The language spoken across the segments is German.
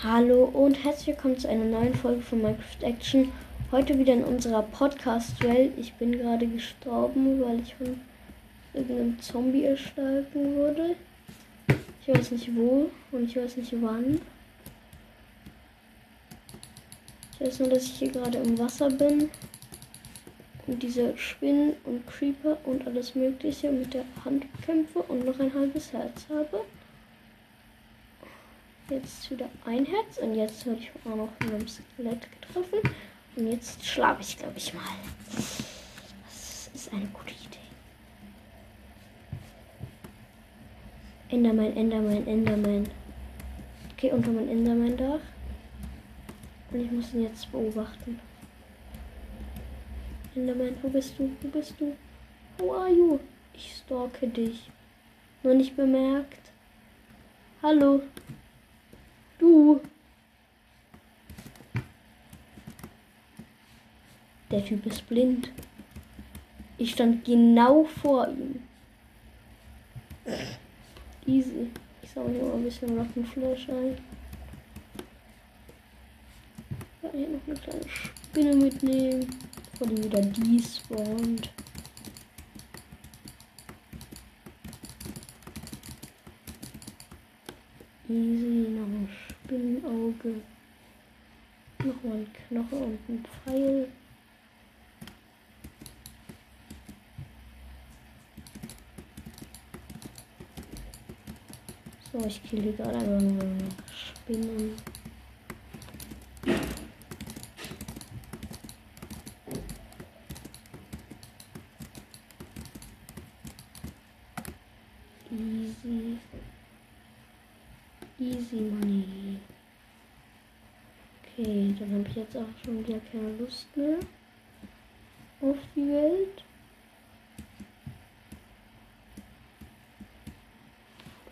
Hallo und herzlich willkommen zu einer neuen Folge von Minecraft Action. Heute wieder in unserer Podcast-Welt. Ich bin gerade gestorben, weil ich von irgendeinem Zombie erschlagen wurde. Ich weiß nicht wo und ich weiß nicht wann. Ich weiß nur, dass ich hier gerade im Wasser bin und diese Spinnen und Creeper und alles Mögliche mit der Hand kämpfe und noch ein halbes Herz habe. Jetzt wieder ein Herz und jetzt habe ich auch noch von einem Skelett getroffen. Und jetzt schlafe ich, glaube ich, mal. Das ist eine gute Idee. Enderman, Enderman, Enderman. Okay, unter mein Enderman-Dach. Und ich muss ihn jetzt beobachten. Enderman, wo bist du? Wo bist du? How are you? Ich stalke dich. Nur nicht bemerkt. Hallo. Der Typ ist blind. Ich stand genau vor ihm. Easy. Ich sammle hier mal ein bisschen Waffenflash ein. Ja, hier noch eine kleine Spinne mitnehmen, bevor die wieder despawnt. Easy, noch Spinnenauge. Nochmal ein Knochen und ein Pfeil. So, ich kille gerade einfach nur Spinnen. Easy. Easy Money. Okay, dann habe ich jetzt auch schon wieder keine Lust mehr auf die Welt.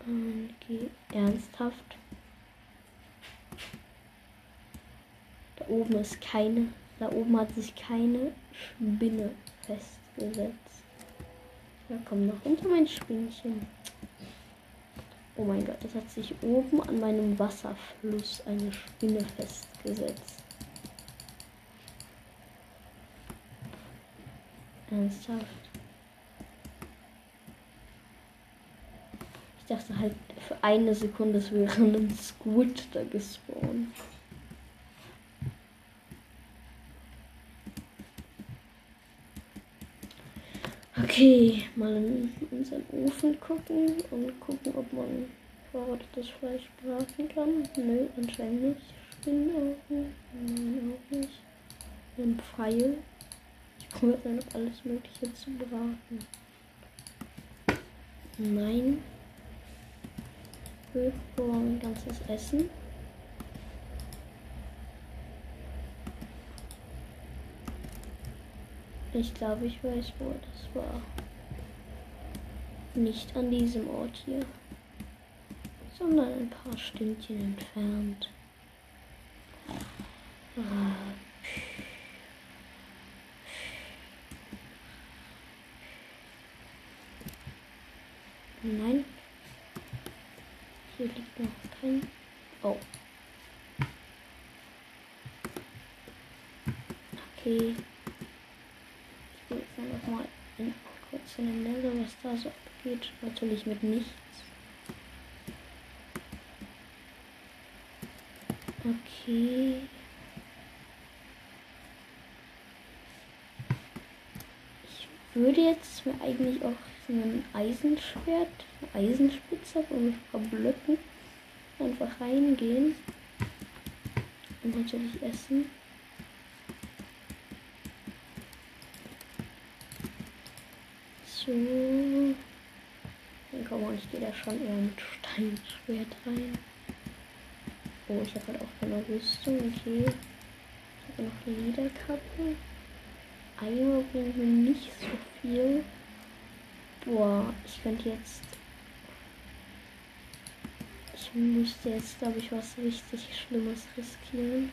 Okay, ernsthaft. Da oben ist keine, da oben hat sich keine Spinne festgesetzt. Da kommt noch unter mein Spinnchen. Oh mein Gott, das hat sich oben an meinem Wasserfluss eine Spinne festgesetzt. Ernsthaft. Ich dachte halt für eine Sekunde, wäre ein Squid da gespawnt. Okay, mal in unseren Ofen gucken und gucken, ob man verrottetes Fleisch braten kann. Nö, anscheinend nicht. Spinnenaugen? Nein, auch nicht. Ein Pfeil. Dann noch alles Mögliche zu braten. Nein. Brauchen ein ganzes Essen. Ich glaube, ich weiß, wo das war. Nicht an diesem Ort hier, sondern ein paar Stündchen entfernt. Ah. Nein. Hier liegt noch kein. Oh. Okay mal in, kurz in den Nether, was da so abgeht. Natürlich mit nichts. Okay. Ich würde jetzt mir eigentlich auch ein Eisenschwert, Eisenspitze und ein paar Blöcken einfach reingehen. Und natürlich essen. So. Dann komm mal, ich gehe da schon eher mit Steinschwert rein. Oh, ich habe halt auch keine Rüstung. Okay. Ich habe noch Lederkappe. Eimer bringt mir nicht so viel. Boah, ich könnte jetzt. Ich müsste jetzt, glaube ich, was richtig Schlimmes riskieren.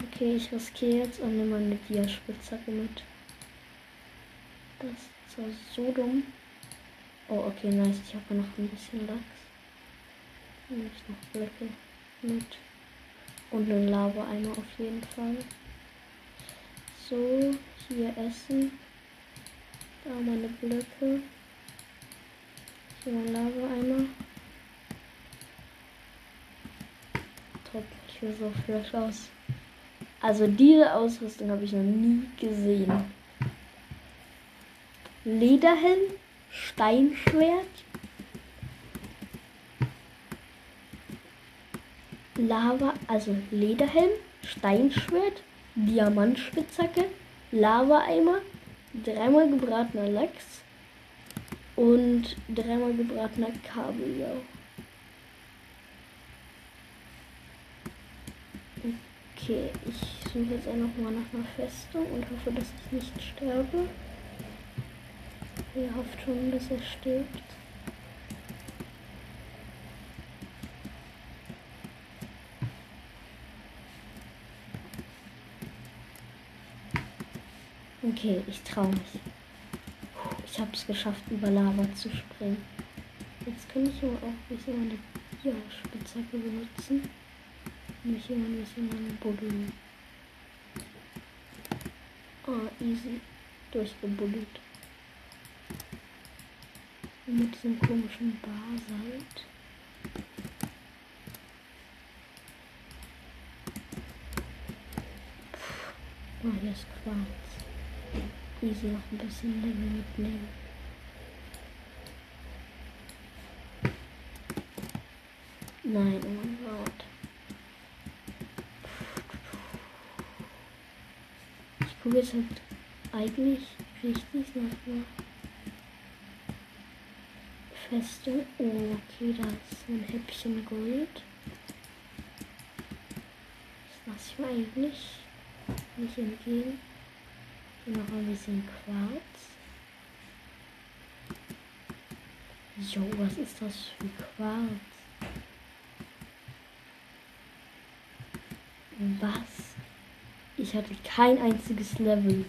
Okay, ich riskiere jetzt und nehme meine Diaspitzhacke mit. Das ist zwar so dumm. Oh, okay, nice. Ich habe noch ein bisschen Lachs. Nehme ich noch Blöcke mit. Und einen Lava-Eimer auf jeden Fall. So, hier essen. Da meine Blöcke. Hier mein Lava-Eimer. Top, ich will so fresh aus. Also diese Ausrüstung habe ich noch nie gesehen. Lederhelm, Steinschwert, Lava, also Lederhelm, Steinschwert, Diamantspitzhacke, Lava-Eimer, dreimal gebratener Lachs und dreimal gebratener Kabeljau. Okay, ich suche jetzt einfach mal nach einer Festung und hoffe, dass ich nicht sterbe. Er hofft schon, dass er stirbt. Okay, ich traue mich. Ich habe es geschafft, über Lava zu springen. Jetzt kann ich aber auch ein bisschen meine ja, Spitzhacke benutzen. Und mich hier ein bisschen lang buddeln. Ah, easy. Durchgebuddelt. Mit diesem komischen Basalt. Oh, hier ist Quarz easy noch ein bisschen Level mitnehmen. Nein, oh mein Gott. Ich gucke jetzt halt eigentlich richtig nach einer Feste. Oh, okay, da ist ein Häppchen Gold. Das lasse ich mir eigentlich nicht entgehen. Noch ein bisschen Quarz. Jo, was ist das für Quarz? Was? Ich hatte kein einziges Level.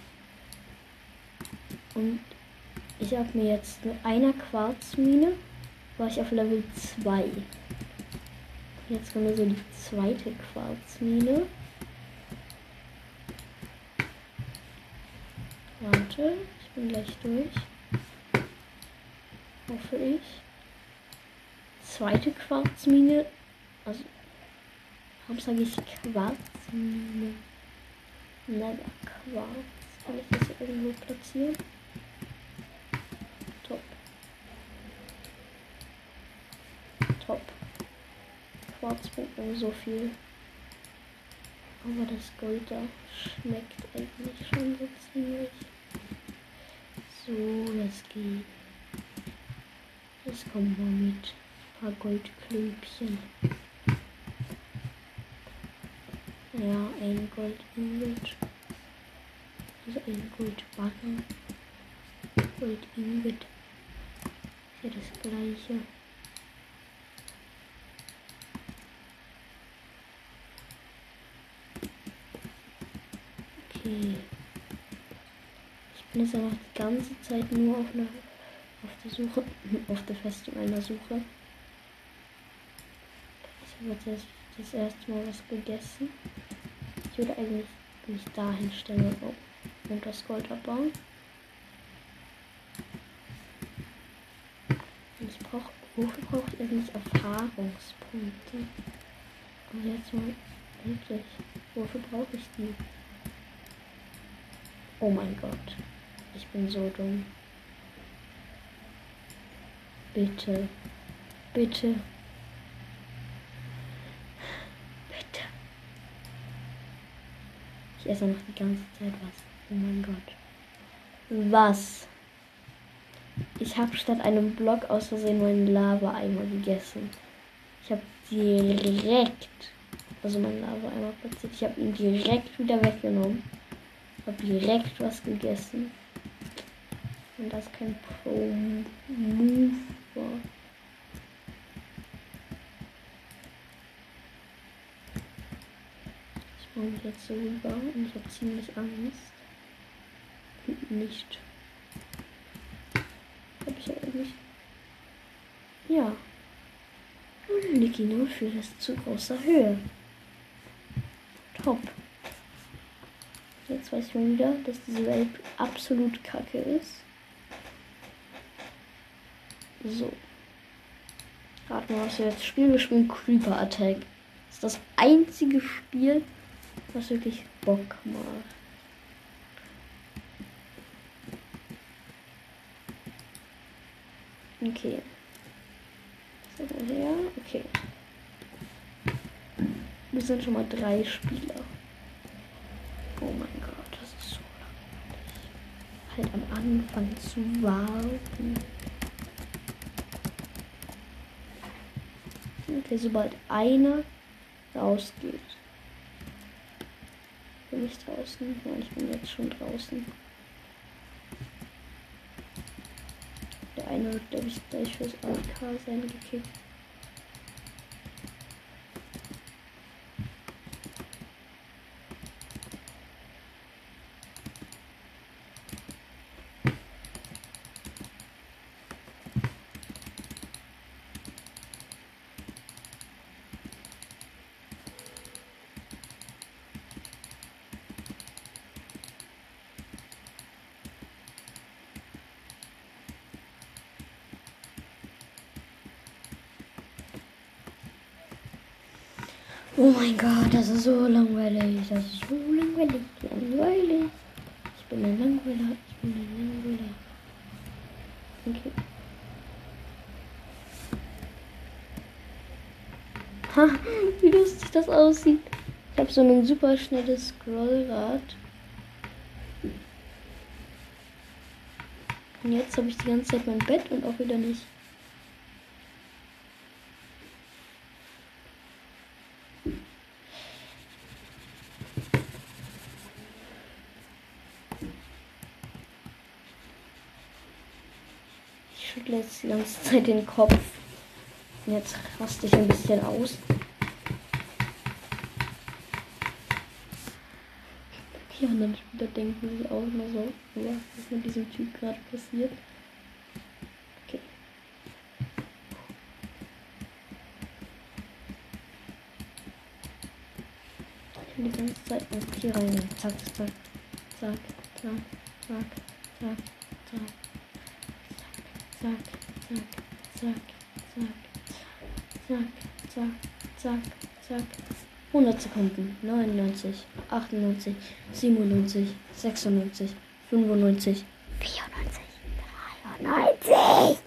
Und ich habe mir jetzt mit einer Quarzmine war ich auf Level 2. Jetzt kommt so die zweite Quarzmine. Warte, ich bin gleich durch. Hoffe ich. Zweite Quarzmine. Also, warum sage ich Quarzmine? Mega Quarz. Kann ich das hier irgendwo platzieren? Top. Top. Quarz bringt mir so viel. Aber das Gold da schmeckt eigentlich schon so ziemlich. So, das geht. Jetzt kommen wir mit ein paar Goldklöbchen. Ja, ein Gold Ingot. Also ein. Gold Ingot. Ist ja das gleiche. Ich bin jetzt einfach die ganze Zeit nur auf, einer, auf der Suche, auf der Festung einer Suche. Ich habe jetzt das, erste Mal was gegessen. Ich würde eigentlich mich dahin stellen und das Gold abbauen. Und ich brauche, wofür brauche ich eigentlich Erfahrungspunkte? Und jetzt mal wirklich, wofür brauche ich die? Oh mein Gott. Ich bin so dumm. Bitte. Bitte. Bitte. Ich esse noch die ganze Zeit was. Oh mein Gott. Was? Ich habe statt einem Block aus Versehen meinen Lava-Eimer gegessen. Ich habe direkt, also meinen Lava-Eimer platziert. Ich habe ihn direkt wieder weggenommen habe direkt was gegessen. Und das kein Pro-Move war. Ich mich jetzt so rüber und ich habe ziemlich Angst. Nicht. Habe ich ja eigentlich Ja. Niki nur für das zu großer Höhe. Top. Jetzt weiß ich mal wieder, dass diese Welt absolut kacke ist. So. Raten wir, was wir jetzt spielen. Wir spielen Creeper Attack. Das ist das einzige Spiel, was wirklich Bock macht. Okay. Ja, okay. Wir sind schon mal drei Spieler. Oh mein Gott, das ist so langweilig. Halt am Anfang zu warten. Okay, sobald einer rausgeht. Bin ich draußen? Ja, ich bin jetzt schon draußen. Der eine wird, glaube ich, gleich fürs AK sein gekickt. Oh mein Gott, das ist so langweilig. Das ist so langweilig. Langweilig. Ich bin ein Langweiler. Ich bin ein Langweiler. Okay. Ha, wie lustig das aussieht. Ich habe so ein super schnelles Scrollrad. Und jetzt habe ich die ganze Zeit mein Bett und auch wieder nicht. jetzt die ganze Zeit den Kopf. Und jetzt raste ich ein bisschen aus. Die anderen Spieler denken sich auch immer so, ja, was ist mit diesem Typ gerade passiert. Okay. Ich will die ganze Zeit einfach hier rein. Zack, zack, zack, zack, zack, zack zack, zack, zack, zack, zack, zack, zack, zack. 100 Sekunden, 99, 98, 97, 96, 95, 94, 93.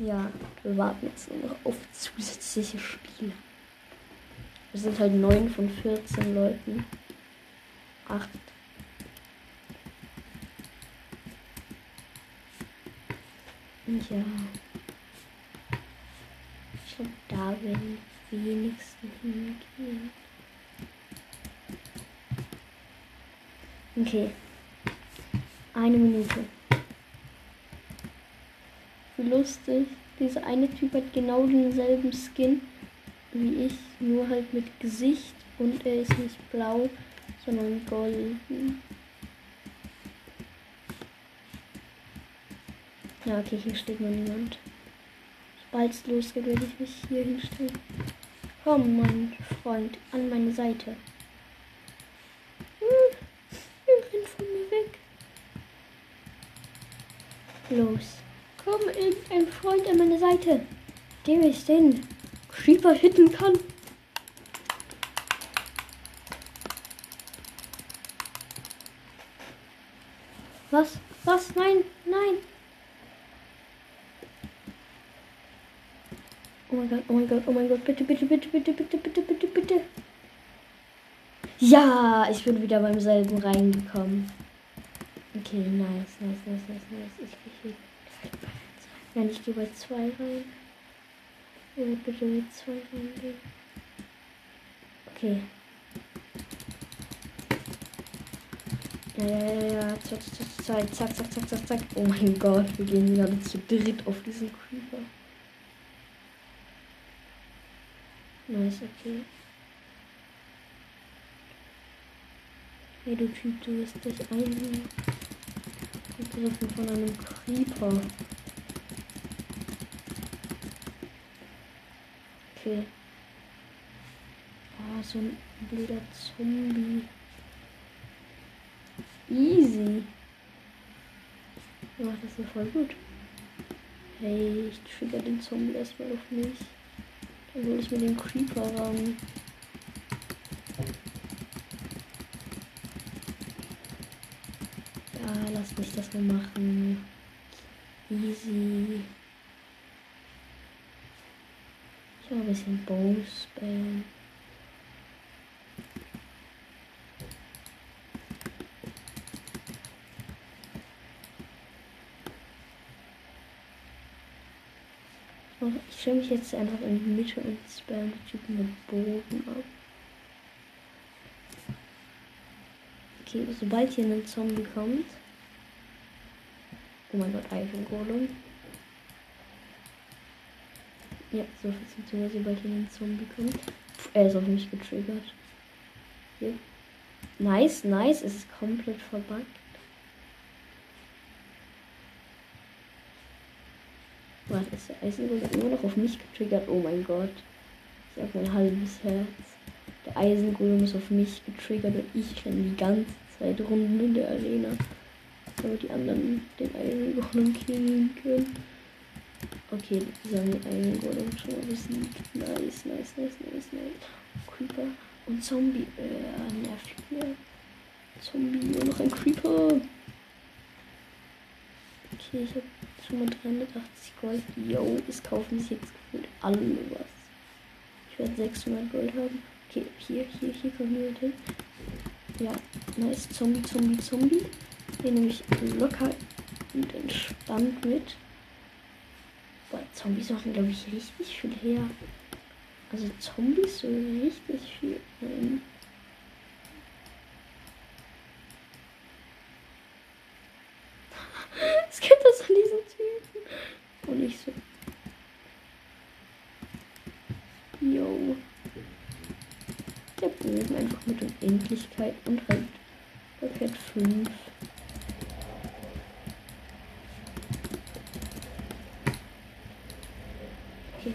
ja, wir warten jetzt nur noch auf zusätzliche Spiele. Wir sind halt 9 von 14 Leuten. 8 Ja. Ich glaube, da werden die wenigsten hingehen. Okay. Eine Minute. Wie lustig. Dieser eine Typ hat genau denselben Skin wie ich, nur halt mit Gesicht und er ist nicht blau, sondern golden. Ja, okay, hier steht noch niemand. Sobald es losgeht, werde ich mich hier hinstellen. Komm, mein Freund, an meine Seite. Hm, renn von mir weg. Los. Komm, irgendein Freund an meine Seite. Der ich den Creeper hitten kann. Was? Was? Nein, nein. Oh mein Gott, oh mein Gott, oh mein Gott, bitte, bitte, bitte, bitte, bitte, bitte, bitte, bitte. Ja, ich bin wieder beim selben reingekommen. Okay, nice, nice, nice, nice, nice. Ich gehe hier. Nein, ich gehe bei zwei rein. Ich will bitte mit zwei reingehen. Okay. Ja, ja, ja, ja. Zack, zack, zack, zack, zack, zack, zack. Oh mein Gott, wir gehen gerade zu dritt auf diesen Creeper. Nice, okay. Hey du Typ, du wirst dich angegriffen von einem Creeper. Okay. Ah, so ein blöder Zombie. Easy. Ja, das ist voll gut. Hey, ich trigger den Zombie erstmal auf mich. Dann hole ich mir den Creeper ran. Ja, lass mich das mal machen. Easy. Ich habe ein bisschen Bow Ich stelle mich jetzt einfach in die Mitte und spam die Typen mit Boden ab. Okay, sobald hier ein Zombie kommt. Oh mein Gott, Eifengolem. Ja, so Thema, sobald hier ein Zombie kommt. Puh, er ist auf mich getriggert. Hier. Nice, nice, es ist komplett verbuggt. Warte, ist der Eisengolem immer noch auf mich getriggert? Oh mein Gott. Ich habe mein halbes Herz. Der Eisengolem ist auf mich getriggert und ich renne die ganze Zeit Runden in der Arena. Damit die anderen den Eisengolem killen können. Okay, sie haben den Eisengolem schon mal besiegt. Nice, nice, nice, nice, nice. Creeper und Zombie. Äh, nervt mir. Zombie und noch ein Creeper. Okay, ich habe schon mal 380 Gold. Yo, es kaufen sich jetzt gefühlt alle was. Ich werde 600 Gold haben. Okay, hier, hier, hier kommen wir hin. Ja, nice. Zombie, Zombie, Zombie. Den nehme ich locker und entspannt mit. Boah, Zombies machen, glaube ich, richtig viel her. Also Zombies so richtig viel. Ähm, Es gibt das an diesen Typen. Und nicht so. Yo. Bogen einfach mit Unendlichkeit und halt Paket 5. Okay,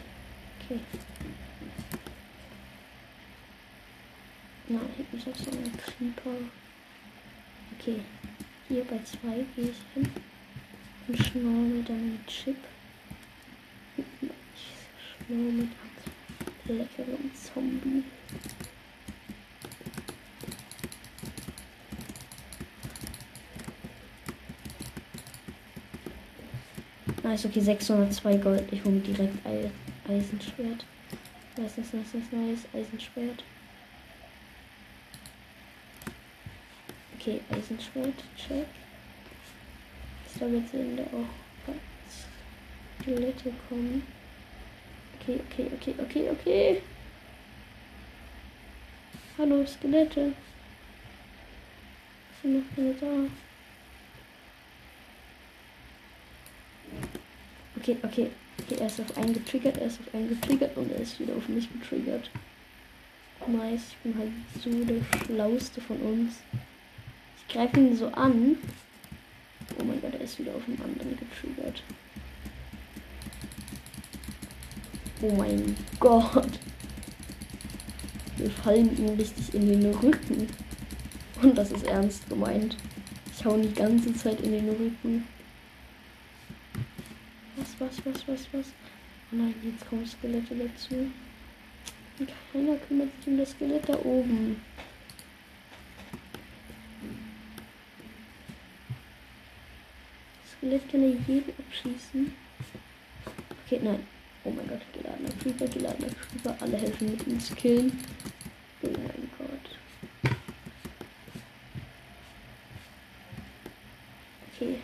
okay. Na, hinten ist so ein Creeper. Okay, hier bei 2 gehe ich hin und schnur mit einem Chip. Ich schnur mit einem leckeren Zombie. Nice, okay, 602 Gold. Ich hole direkt Ei Eisenschwert. Nice, nice, nice, nice, nice. Eisenschwert. Okay, Eisenschwert, check. Glaube, jetzt sehen da auch Skelette kommen. Okay, okay, okay, okay, okay. Hallo, Skelette. Sind noch da? Okay, okay. Okay, er ist auf einen getriggert, er ist auf einen getriggert und er ist wieder auf mich getriggert. Nice, ich bin halt so der Schlauste von uns. Ich greife ihn so an. Oh mein Gott, er ist wieder auf dem anderen getriggert. Oh mein Gott. Wir fallen ihm richtig in den Rücken. Und das ist ernst gemeint. Ich hau die ganze Zeit in den Rücken. Was, was, was, was? Oh nein, jetzt kommen Skelette dazu. Und keiner kümmert sich um das Skelett da oben. Skelett kann er jeden abschießen. Okay, nein. Oh mein Gott, geladener Creeper, geladener Creeper. Alle helfen mit uns killen. Oh mein Gott. Okay.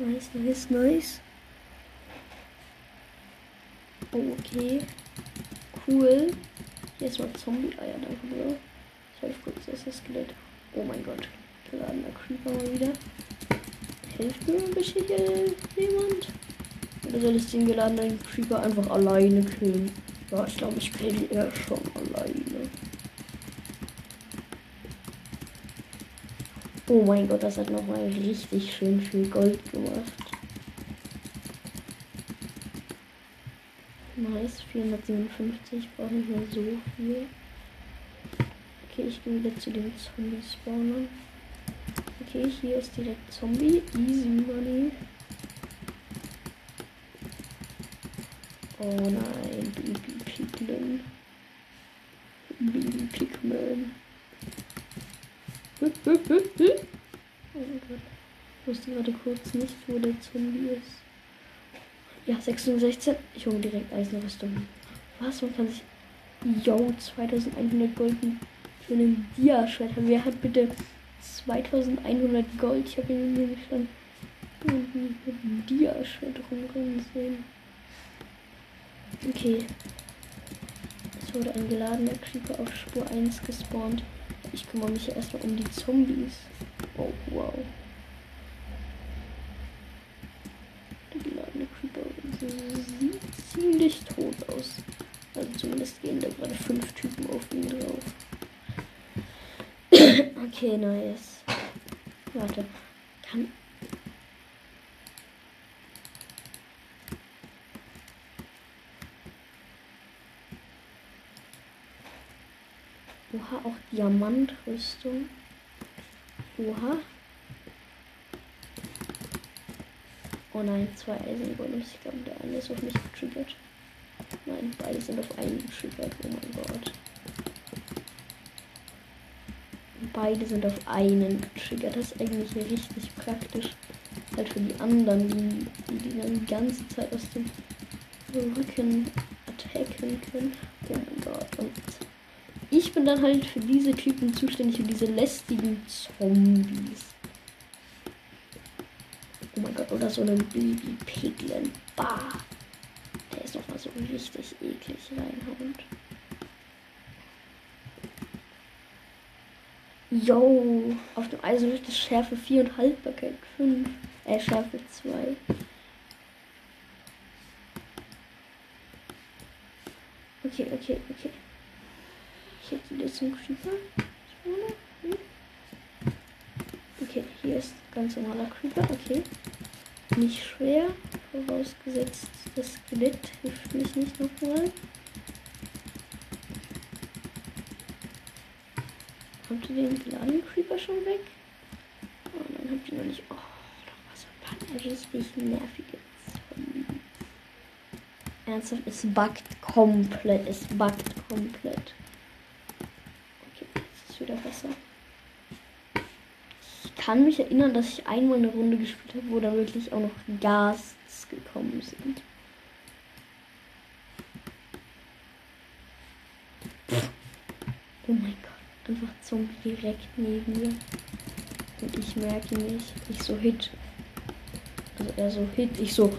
Nice, nice, nice. Oh, okay. Cool. Hier ist mal Zombie-Eier, danke, Bro. Ich helfe kurz, das ist das Skelett. Oh mein Gott. Geladener Creeper mal wieder. Hilft mir ein bisschen hier jemand? Oder soll ich den geladenen Creeper einfach alleine killen? Ja, ich glaube, ich kill ihn eher schon alleine. Oh mein Gott, das hat nochmal richtig schön viel Gold gemacht. Nice, 457 brauche ich mehr so viel. Okay, ich gehe wieder zu den Zombie-Spawnern. Okay, hier ist direkt Zombie. Easy Money. Oh nein, Baby Piglin. Baby Pigman. Oh Gott. Ich wusste gerade kurz nicht, wo der Zombie ist. Ja, 16. Ich hole direkt Eisenrüstung. Was? Man kann sich. Yo, 2100 Golden für einen Dia-Schwert. Wer hat bitte 2100 Gold? Ich habe ihn nämlich schon mit einem Dia-Schwert rumrennen sehen. Okay. Es wurde ein geladener Creeper auf Spur 1 gespawnt. Ich kümmere mich erstmal um die Zombies. Oh, wow. Der geladene Creeper sieht ziemlich tot aus. Also zumindest gehen da gerade fünf Typen auf ihn drauf. okay, nice. Warte. Kann. Oha, auch Diamantrüstung. Oha. Oh nein, zwei Eisengolems. Ich glaube, der eine ist auf mich getriggert. Nein, beide sind auf einen getriggert. Oh mein Gott. Beide sind auf einen getriggert. Das ist eigentlich richtig praktisch. Halt für die anderen, die die, die dann die ganze Zeit aus dem Rücken attacken können. Oh mein Gott. Und ich bin dann halt für diese Typen zuständig, für diese lästigen Zombies. Oh mein Gott, oder so ein Baby Piglin. Bah. Der ist nochmal so richtig eklig reinhauend. Yo, auf dem Eisen ist Schärfe 4 und Haltbarkeit 5. Äh, Schärfe 2. Okay, okay, okay. Ich hätte wieder zum Creeper. Okay, hier ist ganz normaler Creeper. Okay. Nicht schwer. Vorausgesetzt, das Skelett hilft mich nicht nochmal. Habt ihr den geladenen Creeper schon weg? Oh, dann habt ihr noch nicht. Oh, da war so ein paar richtig nervige Zombies. Ernsthaft, es buggt komplett. Es buggt komplett. Okay, jetzt ist wieder besser. Ich kann mich erinnern, dass ich einmal eine Runde gespielt habe, wo da wirklich auch noch Gasts gekommen sind. Oh mein Gott einfach Zombie direkt neben mir. Und ich merke nicht, ich so hit. Also er so hit, ich so.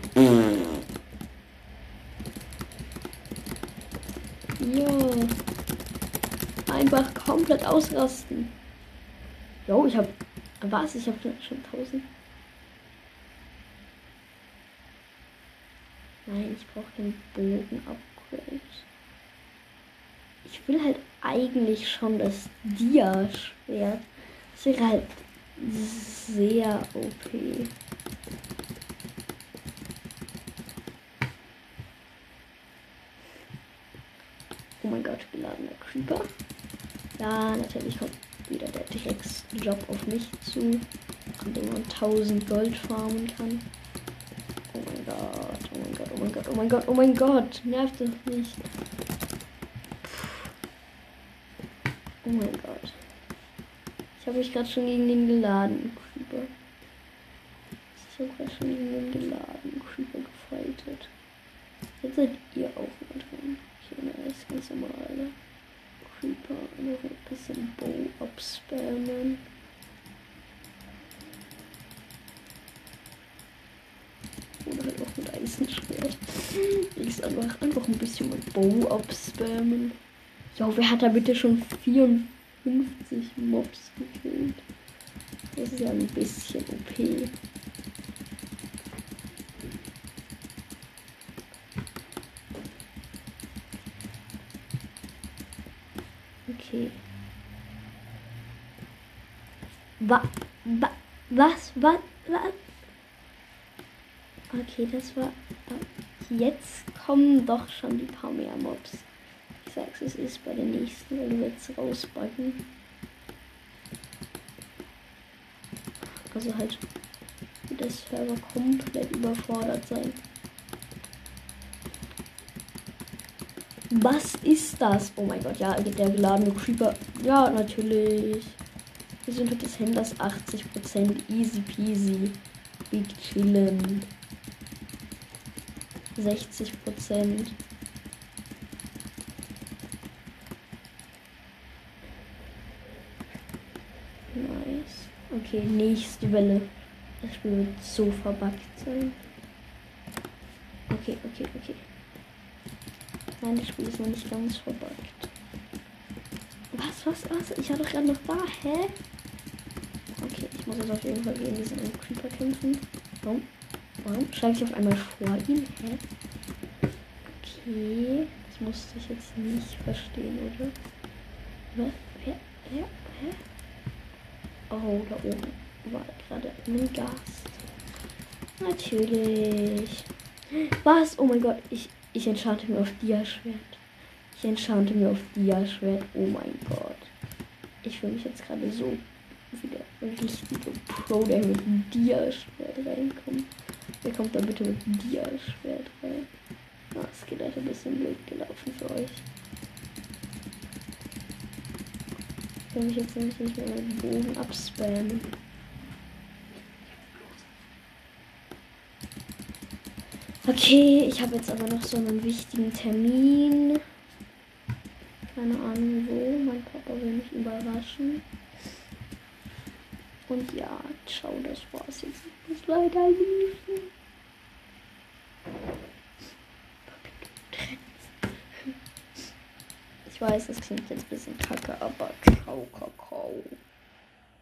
Ja. Einfach komplett ausrasten. Jo, ich hab. Was? Ich hab schon 1000. Nein, ich brauche keinen Bogen-Upgrade. Ich will halt eigentlich schon das Dia-Schwert. Das wäre halt sehr OP. Oh mein Gott, geladener Creeper. Ja, natürlich kommt wieder der Drecksjob auf mich zu, an dem man 1000 Gold farmen kann. Oh mein Gott, oh mein Gott, oh mein Gott, oh mein Gott, oh mein Gott, nervt das nicht. Oh mein Gott. Ich habe mich gerade schon gegen den geladen, Creeper. Ich habe gerade schon gegen den geladen, Creeper gefightet. Jetzt seid ihr auch mal dran. Okay, na, ist ganz normal. Creeper, noch ein bisschen Bow abspammen. Oder halt auch mit Eisenschwert. Ich einfach, einfach ein bisschen mit Bow abspammen. Jo, wer hat da bitte schon 54 Mobs gekillt? Das ist ja ein bisschen OP. Okay. Wa Wa was? Was? Was? Okay, das war. Jetzt kommen doch schon die paar mehr Mobs. Ich sag's, es ist bei den nächsten, weil wir jetzt rausbacken. Also halt der Server komplett überfordert sein. Was ist das? Oh mein Gott, ja, der geladene Creeper. Ja, natürlich. Wir sind des Händlers 80%. Easy peasy. Big chillen. 60%. Nice. Okay, nächste Welle. Das Spiel wird so verbuggt sein. Okay, okay, okay. Nein, das Spiel ist noch nicht ganz verbuggt. Was, was, was? Ich war doch gerade noch da. Hä? Okay, ich muss jetzt auf jeden Fall gegen diesen Creeper kämpfen. Warum? Warum schreibe ich auf einmal vor ihm? Hä? Okay. Das musste ich jetzt nicht verstehen, oder? Hä? Hä? Hä? Hä? Oh, da oben war gerade ein Gast. Natürlich. Was? Oh mein Gott, ich, ich enchante mir auf Dia-Schwert. Ich enchante mir auf Dia-Schwert. Oh mein Gott. Ich fühle mich jetzt gerade so wieder richtige Pro, der mit Dia-Schwert reinkommt. Wer kommt da bitte mit Dia-Schwert rein? Ah, es geht halt ein bisschen blöd gelaufen für euch. Ich kann mich jetzt nämlich nicht mehr mit Bogen abspammen. Okay, ich habe jetzt aber noch so einen wichtigen Termin. Keine Ahnung wo. Mein Papa will mich überraschen. Und ja, ciao, das war's jetzt. Ich muss leider liefen. Ich weiß, das klingt jetzt ein bisschen kacke, aber ciao, Kakao.